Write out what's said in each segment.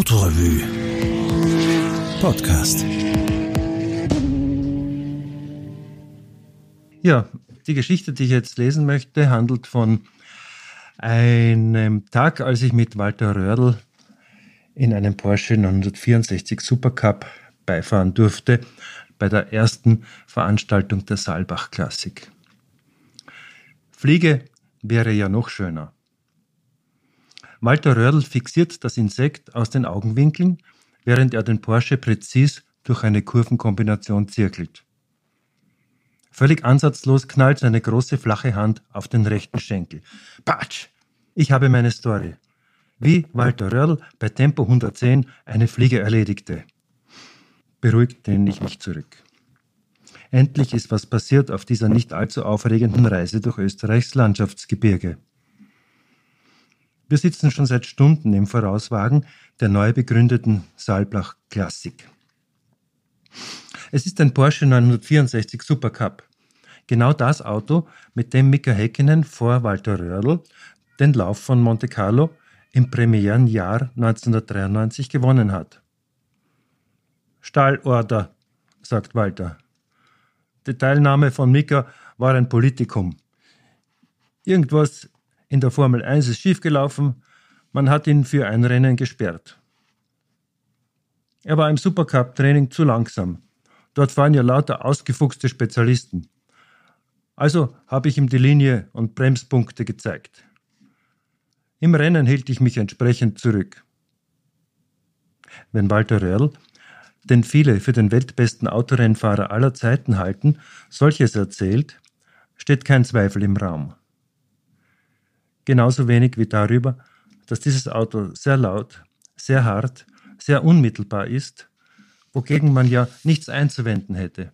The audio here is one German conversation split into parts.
Autorevue Podcast. Ja, die Geschichte, die ich jetzt lesen möchte, handelt von einem Tag, als ich mit Walter Röhrl in einem Porsche 964 Supercup beifahren durfte bei der ersten Veranstaltung der Saalbach Klassik. Fliege wäre ja noch schöner. Walter Röhrl fixiert das Insekt aus den Augenwinkeln, während er den Porsche präzis durch eine Kurvenkombination zirkelt. Völlig ansatzlos knallt seine große flache Hand auf den rechten Schenkel. Patsch! Ich habe meine Story. Wie Walter Röhrl bei Tempo 110 eine Fliege erledigte. Beruhigt lehne ich mich zurück. Endlich ist was passiert auf dieser nicht allzu aufregenden Reise durch Österreichs Landschaftsgebirge. Wir sitzen schon seit Stunden im Vorauswagen der neu begründeten Saalblach Klassik. Es ist ein Porsche 964 Supercup. Genau das Auto, mit dem Mika Häkkinen vor Walter Röhrl den Lauf von Monte Carlo im Premierenjahr 1993 gewonnen hat. Stallorder, sagt Walter. Die Teilnahme von Mika war ein Politikum. Irgendwas in der Formel 1 ist schiefgelaufen, man hat ihn für ein Rennen gesperrt. Er war im Supercup-Training zu langsam. Dort fahren ja lauter ausgefuchste Spezialisten. Also habe ich ihm die Linie und Bremspunkte gezeigt. Im Rennen hielt ich mich entsprechend zurück. Wenn Walter Röhrl den viele für den weltbesten Autorennfahrer aller Zeiten halten, solches erzählt, steht kein Zweifel im Raum. Genauso wenig wie darüber, dass dieses Auto sehr laut, sehr hart, sehr unmittelbar ist, wogegen man ja nichts einzuwenden hätte.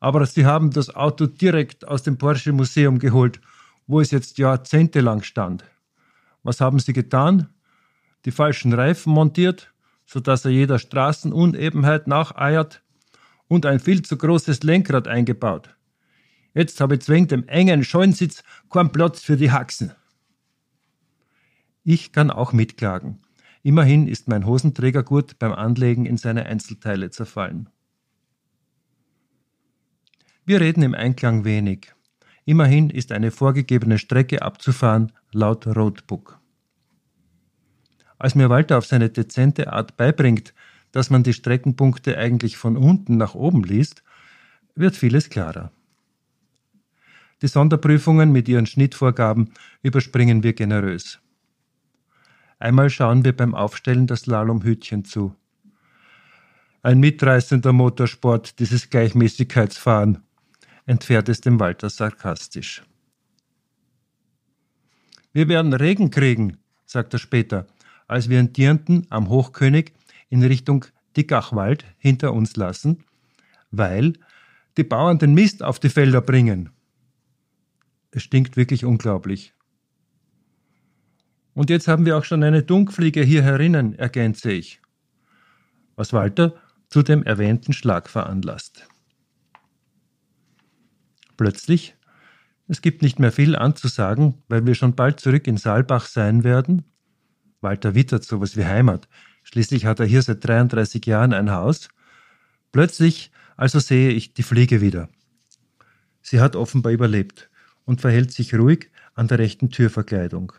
Aber sie haben das Auto direkt aus dem Porsche Museum geholt, wo es jetzt jahrzehntelang stand. Was haben sie getan? Die falschen Reifen montiert, sodass er jeder Straßenunebenheit nacheiert und ein viel zu großes Lenkrad eingebaut. Jetzt habe ich wegen dem engen Scheunensitz keinen Platz für die Haxen. Ich kann auch mitklagen. Immerhin ist mein Hosenträgergurt beim Anlegen in seine Einzelteile zerfallen. Wir reden im Einklang wenig. Immerhin ist eine vorgegebene Strecke abzufahren laut Roadbook. Als mir Walter auf seine dezente Art beibringt, dass man die Streckenpunkte eigentlich von unten nach oben liest, wird vieles klarer. Die Sonderprüfungen mit ihren Schnittvorgaben überspringen wir generös. Einmal schauen wir beim Aufstellen das Slalomhütchen zu. Ein mitreißender Motorsport, dieses Gleichmäßigkeitsfahren, entfährt es dem Walter sarkastisch. Wir werden Regen kriegen, sagt er später, als wir in Dirnden am Hochkönig in Richtung Dickachwald hinter uns lassen, weil die Bauern den Mist auf die Felder bringen. Es stinkt wirklich unglaublich. Und jetzt haben wir auch schon eine Dunkfliege hier herinnen, ergänze ich. Was Walter zu dem erwähnten Schlag veranlasst. Plötzlich, es gibt nicht mehr viel anzusagen, weil wir schon bald zurück in Saalbach sein werden, Walter wittert sowas wie Heimat. Schließlich hat er hier seit 33 Jahren ein Haus. Plötzlich also sehe ich die Fliege wieder. Sie hat offenbar überlebt und verhält sich ruhig an der rechten Türverkleidung.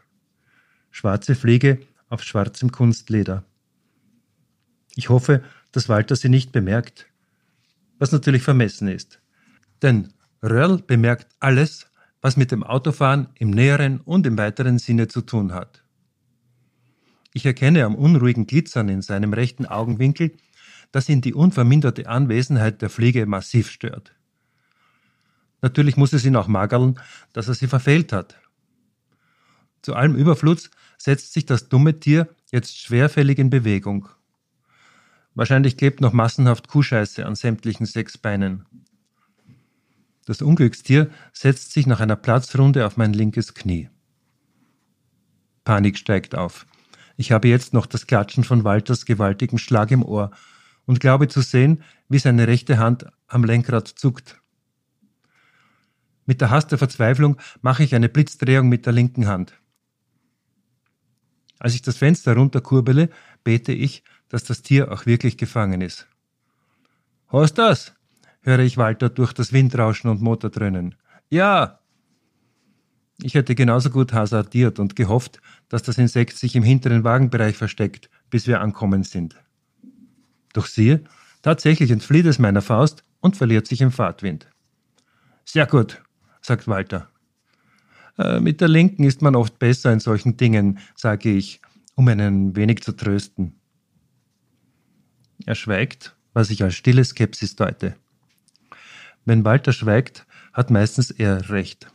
Schwarze Fliege auf schwarzem Kunstleder. Ich hoffe, dass Walter sie nicht bemerkt, was natürlich vermessen ist. Denn Röhrl bemerkt alles, was mit dem Autofahren im näheren und im weiteren Sinne zu tun hat. Ich erkenne am unruhigen Glitzern in seinem rechten Augenwinkel, dass ihn die unverminderte Anwesenheit der Fliege massiv stört. Natürlich muss es ihn auch magerln, dass er sie verfehlt hat. Zu allem Überfluss setzt sich das dumme Tier jetzt schwerfällig in Bewegung. Wahrscheinlich klebt noch massenhaft Kuhscheiße an sämtlichen sechs Beinen. Das Unglückstier setzt sich nach einer Platzrunde auf mein linkes Knie. Panik steigt auf. Ich habe jetzt noch das Klatschen von Walters gewaltigen Schlag im Ohr und glaube zu sehen, wie seine rechte Hand am Lenkrad zuckt. Mit der Hast der Verzweiflung mache ich eine Blitzdrehung mit der linken Hand. Als ich das Fenster runterkurbele, bete ich, dass das Tier auch wirklich gefangen ist. Hast das? höre ich Walter durch das Windrauschen und Motordröhnen. Ja! Ich hätte genauso gut hasardiert und gehofft, dass das Insekt sich im hinteren Wagenbereich versteckt, bis wir ankommen sind. Doch siehe, tatsächlich entflieht es meiner Faust und verliert sich im Fahrtwind. Sehr gut, sagt Walter. Äh, mit der Linken ist man oft besser in solchen Dingen, sage ich, um ihn ein wenig zu trösten. Er schweigt, was ich als stille Skepsis deute. Wenn Walter schweigt, hat meistens er recht.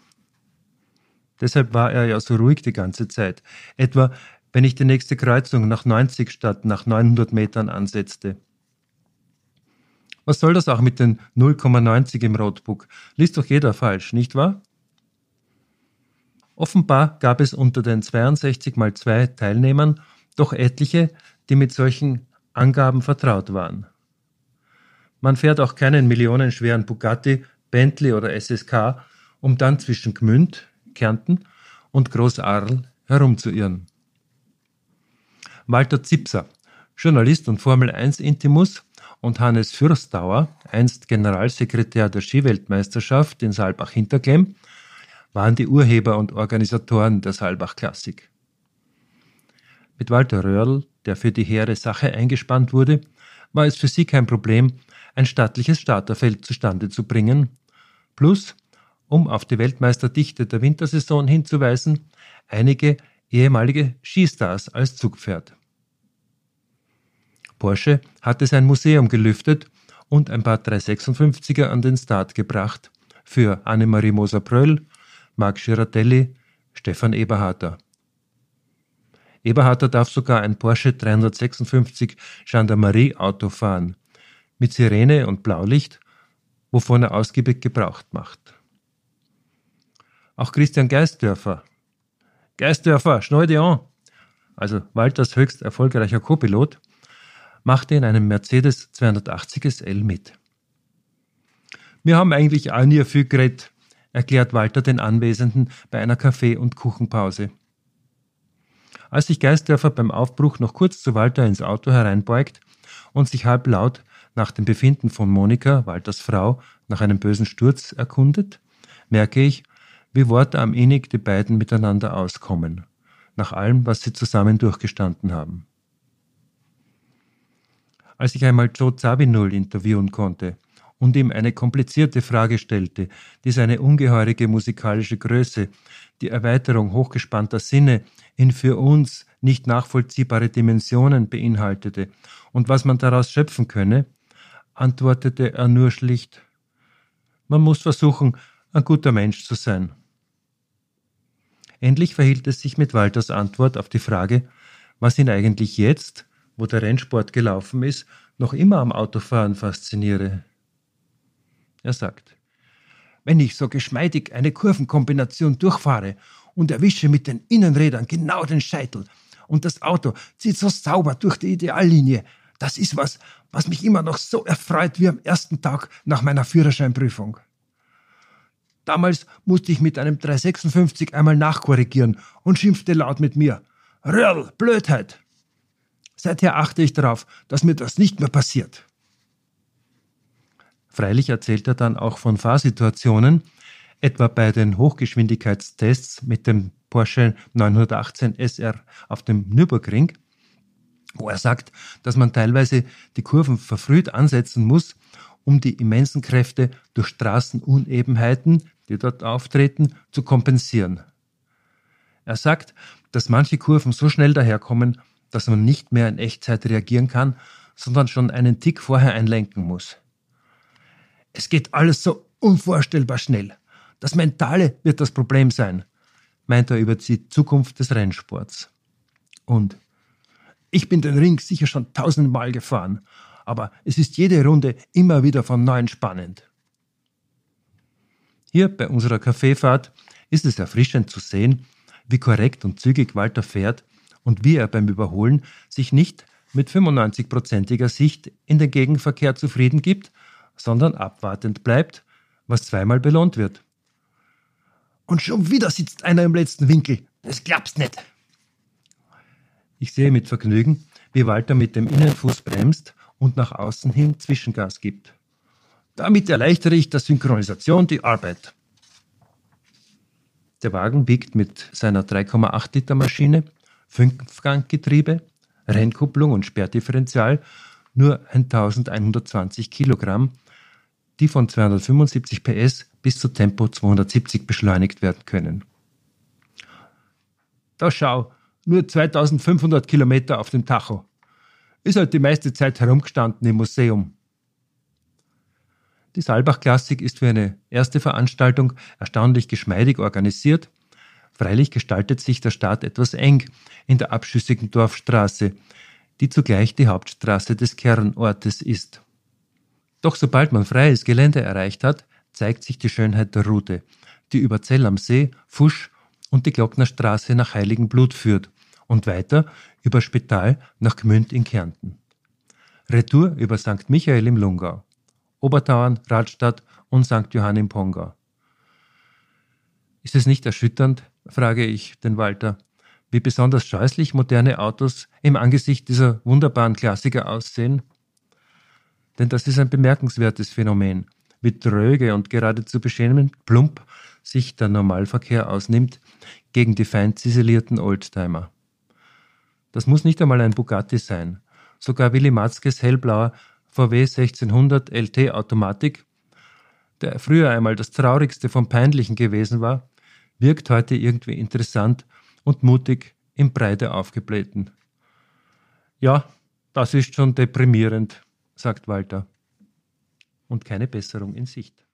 Deshalb war er ja so ruhig die ganze Zeit. Etwa, wenn ich die nächste Kreuzung nach 90 statt nach 900 Metern ansetzte. Was soll das auch mit den 0,90 im Roadbook? Liest doch jeder falsch, nicht wahr? Offenbar gab es unter den 62 mal 2 Teilnehmern doch etliche, die mit solchen Angaben vertraut waren. Man fährt auch keinen millionenschweren Bugatti, Bentley oder SSK, um dann zwischen Gmünd, Kärnten und Großarl herumzuirren. Walter Zipser, Journalist und Formel 1 Intimus, und Hannes Fürstauer, einst Generalsekretär der Skiweltmeisterschaft in Saalbach-Hinterklemm, waren die Urheber und Organisatoren der Saalbach Klassik. Mit Walter Röhrl, der für die hehre Sache eingespannt wurde, war es für sie kein Problem, ein stattliches Starterfeld zustande zu bringen, plus, um auf die Weltmeisterdichte der Wintersaison hinzuweisen, einige ehemalige Skistars als Zugpferd. Porsche hatte sein Museum gelüftet und ein paar 356er an den Start gebracht für Annemarie Moser-Pröll, Marc Girardelli, Stefan Eberharter. Eberharter darf sogar ein Porsche 356 Gendarmerie Auto fahren, mit Sirene und Blaulicht, wovon er ausgiebig Gebrauch macht. Auch Christian Geistdörfer. Geistdörfer, schnell dich an! Also Walters höchst erfolgreicher Co-Pilot, machte in einem Mercedes 280 SL mit. Wir haben eigentlich auch nie viel geredet, erklärt Walter den Anwesenden bei einer Kaffee- und Kuchenpause. Als sich Geistdörfer beim Aufbruch noch kurz zu Walter ins Auto hereinbeugt und sich halblaut nach dem Befinden von Monika, Walters Frau, nach einem bösen Sturz erkundet, merke ich, wie Worte am innig die beiden miteinander auskommen, nach allem, was sie zusammen durchgestanden haben. Als ich einmal Joe Zawinul interviewen konnte, und ihm eine komplizierte Frage stellte, die seine ungeheurige musikalische Größe, die Erweiterung hochgespannter Sinne in für uns nicht nachvollziehbare Dimensionen beinhaltete und was man daraus schöpfen könne, antwortete er nur schlicht Man muss versuchen, ein guter Mensch zu sein. Endlich verhielt es sich mit Walters Antwort auf die Frage, was ihn eigentlich jetzt, wo der Rennsport gelaufen ist, noch immer am Autofahren fasziniere. Er sagt, wenn ich so geschmeidig eine Kurvenkombination durchfahre und erwische mit den Innenrädern genau den Scheitel und das Auto zieht so sauber durch die Ideallinie, das ist was, was mich immer noch so erfreut wie am ersten Tag nach meiner Führerscheinprüfung. Damals musste ich mit einem 356 einmal nachkorrigieren und schimpfte laut mit mir. Röhrl, Blödheit! Seither achte ich darauf, dass mir das nicht mehr passiert. Freilich erzählt er dann auch von Fahrsituationen, etwa bei den Hochgeschwindigkeitstests mit dem Porsche 918 SR auf dem Nürburgring, wo er sagt, dass man teilweise die Kurven verfrüht ansetzen muss, um die immensen Kräfte durch Straßenunebenheiten, die dort auftreten, zu kompensieren. Er sagt, dass manche Kurven so schnell daherkommen, dass man nicht mehr in Echtzeit reagieren kann, sondern schon einen Tick vorher einlenken muss. Es geht alles so unvorstellbar schnell. Das Mentale wird das Problem sein, meint er über die Zukunft des Rennsports. Und ich bin den Ring sicher schon tausendmal gefahren, aber es ist jede Runde immer wieder von neuem spannend. Hier bei unserer Kaffeefahrt ist es erfrischend zu sehen, wie korrekt und zügig Walter fährt und wie er beim Überholen sich nicht mit 95-prozentiger Sicht in den Gegenverkehr zufrieden gibt, sondern abwartend bleibt, was zweimal belohnt wird. Und schon wieder sitzt einer im letzten Winkel. Das glaubst nicht. Ich sehe mit Vergnügen, wie Walter mit dem Innenfuß bremst und nach außen hin Zwischengas gibt. Damit erleichtere ich der Synchronisation die Arbeit. Der Wagen biegt mit seiner 3,8 Liter Maschine, Fünfganggetriebe, Rennkupplung und Sperrdifferential nur 1120 Kilogramm, die von 275 PS bis zu Tempo 270 beschleunigt werden können. Da schau, nur 2500 Kilometer auf dem Tacho. Ist halt die meiste Zeit herumgestanden im Museum. Die Saalbach-Klassik ist für eine erste Veranstaltung erstaunlich geschmeidig organisiert. Freilich gestaltet sich der Start etwas eng in der abschüssigen Dorfstraße, die zugleich die Hauptstraße des Kernortes ist. Doch sobald man freies Gelände erreicht hat, zeigt sich die Schönheit der Route, die über Zell am See, Fusch und die Glocknerstraße nach Heiligenblut führt und weiter über Spital nach Gmünd in Kärnten. Retour über St. Michael im Lungau, Obertauern, Radstadt und St. Johann im Pongau. Ist es nicht erschütternd, frage ich den Walter, wie besonders scheußlich moderne Autos im Angesicht dieser wunderbaren Klassiker aussehen? Denn das ist ein bemerkenswertes Phänomen, wie tröge und geradezu beschämend plump sich der Normalverkehr ausnimmt gegen die fein ziselierten Oldtimer. Das muss nicht einmal ein Bugatti sein. Sogar Willy Matzkes hellblauer VW 1600 LT Automatik, der früher einmal das traurigste vom Peinlichen gewesen war, wirkt heute irgendwie interessant und mutig im Breite aufgeblähten. Ja, das ist schon deprimierend, sagt Walter. Und keine Besserung in Sicht.